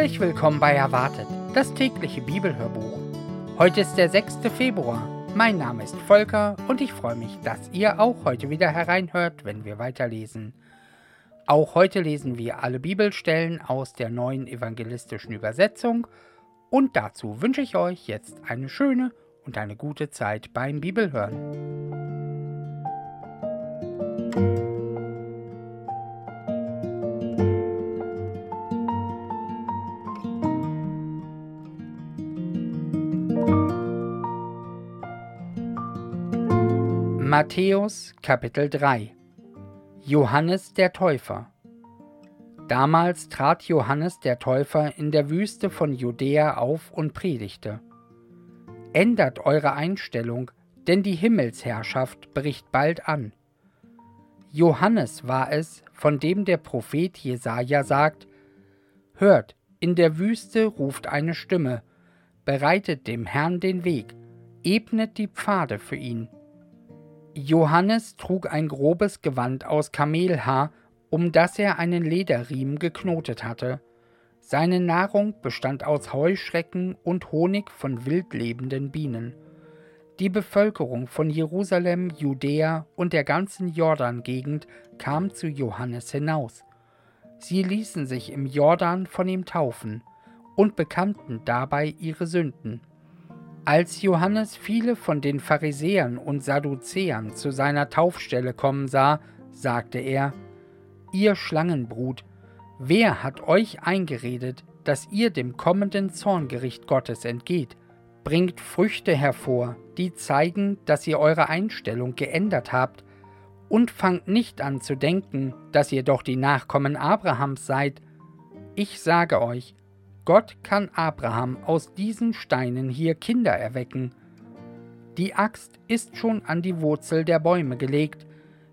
Herzlich willkommen bei Erwartet, das tägliche Bibelhörbuch. Heute ist der 6. Februar. Mein Name ist Volker und ich freue mich, dass ihr auch heute wieder hereinhört, wenn wir weiterlesen. Auch heute lesen wir alle Bibelstellen aus der neuen evangelistischen Übersetzung und dazu wünsche ich euch jetzt eine schöne und eine gute Zeit beim Bibelhören. Matthäus Kapitel 3 Johannes der Täufer Damals trat Johannes der Täufer in der Wüste von Judäa auf und predigte. Ändert eure Einstellung, denn die Himmelsherrschaft bricht bald an. Johannes war es, von dem der Prophet Jesaja sagt: Hört, in der Wüste ruft eine Stimme, bereitet dem Herrn den Weg, ebnet die Pfade für ihn. Johannes trug ein grobes Gewand aus Kamelhaar, um das er einen Lederriemen geknotet hatte. Seine Nahrung bestand aus Heuschrecken und Honig von wildlebenden Bienen. Die Bevölkerung von Jerusalem, Judäa und der ganzen Jordan-Gegend kam zu Johannes hinaus. Sie ließen sich im Jordan von ihm taufen und bekannten dabei ihre Sünden. Als Johannes viele von den Pharisäern und Sadduzäern zu seiner Taufstelle kommen sah, sagte er, Ihr Schlangenbrut, wer hat euch eingeredet, dass ihr dem kommenden Zorngericht Gottes entgeht? Bringt Früchte hervor, die zeigen, dass ihr eure Einstellung geändert habt, und fangt nicht an zu denken, dass ihr doch die Nachkommen Abrahams seid. Ich sage euch, Gott kann Abraham aus diesen Steinen hier Kinder erwecken. Die Axt ist schon an die Wurzel der Bäume gelegt.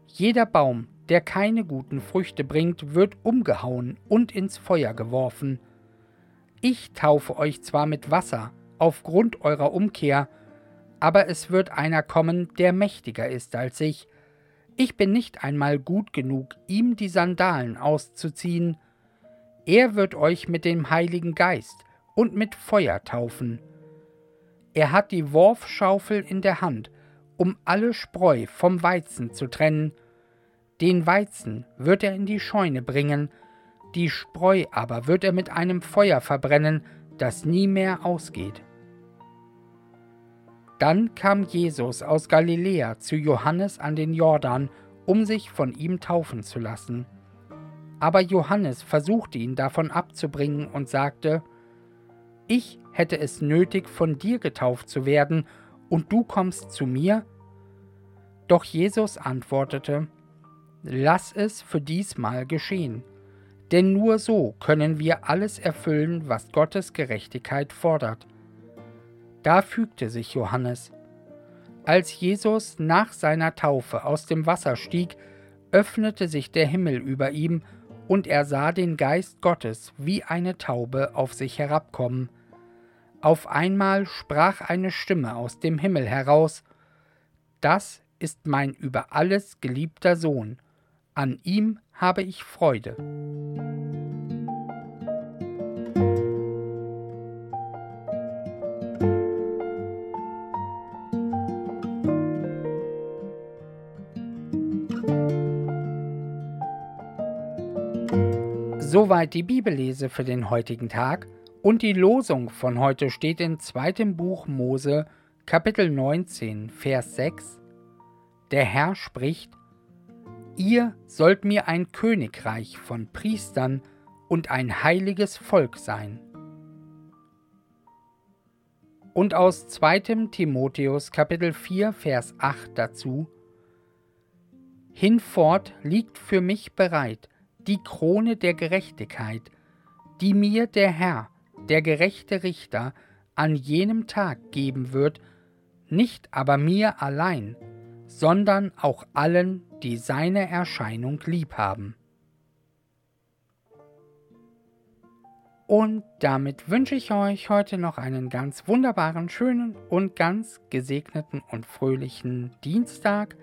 Jeder Baum, der keine guten Früchte bringt, wird umgehauen und ins Feuer geworfen. Ich taufe euch zwar mit Wasser aufgrund eurer Umkehr, aber es wird einer kommen, der mächtiger ist als ich. Ich bin nicht einmal gut genug, ihm die Sandalen auszuziehen, er wird euch mit dem Heiligen Geist und mit Feuer taufen. Er hat die Worfschaufel in der Hand, um alle Spreu vom Weizen zu trennen. Den Weizen wird er in die Scheune bringen, die Spreu aber wird er mit einem Feuer verbrennen, das nie mehr ausgeht. Dann kam Jesus aus Galiläa zu Johannes an den Jordan, um sich von ihm taufen zu lassen. Aber Johannes versuchte ihn davon abzubringen und sagte, Ich hätte es nötig, von dir getauft zu werden, und du kommst zu mir? Doch Jesus antwortete, Lass es für diesmal geschehen, denn nur so können wir alles erfüllen, was Gottes Gerechtigkeit fordert. Da fügte sich Johannes. Als Jesus nach seiner Taufe aus dem Wasser stieg, öffnete sich der Himmel über ihm, und er sah den Geist Gottes wie eine Taube auf sich herabkommen. Auf einmal sprach eine Stimme aus dem Himmel heraus Das ist mein über alles geliebter Sohn, an ihm habe ich Freude. Soweit die Bibellese für den heutigen Tag und die Losung von heute steht in 2. Buch Mose, Kapitel 19, Vers 6. Der Herr spricht: Ihr sollt mir ein Königreich von Priestern und ein heiliges Volk sein. Und aus 2. Timotheus Kapitel 4, Vers 8 dazu: Hinfort liegt für mich bereit die Krone der Gerechtigkeit, die mir der Herr, der gerechte Richter, an jenem Tag geben wird, nicht aber mir allein, sondern auch allen, die seine Erscheinung lieb haben. Und damit wünsche ich euch heute noch einen ganz wunderbaren, schönen und ganz gesegneten und fröhlichen Dienstag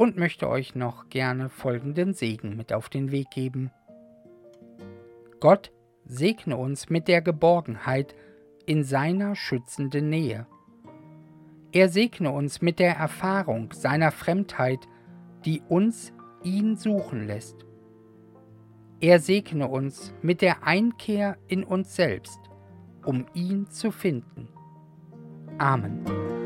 und möchte euch noch gerne folgenden Segen mit auf den Weg geben. Gott segne uns mit der Geborgenheit in seiner schützenden Nähe. Er segne uns mit der Erfahrung seiner Fremdheit, die uns ihn suchen lässt. Er segne uns mit der Einkehr in uns selbst, um ihn zu finden. Amen.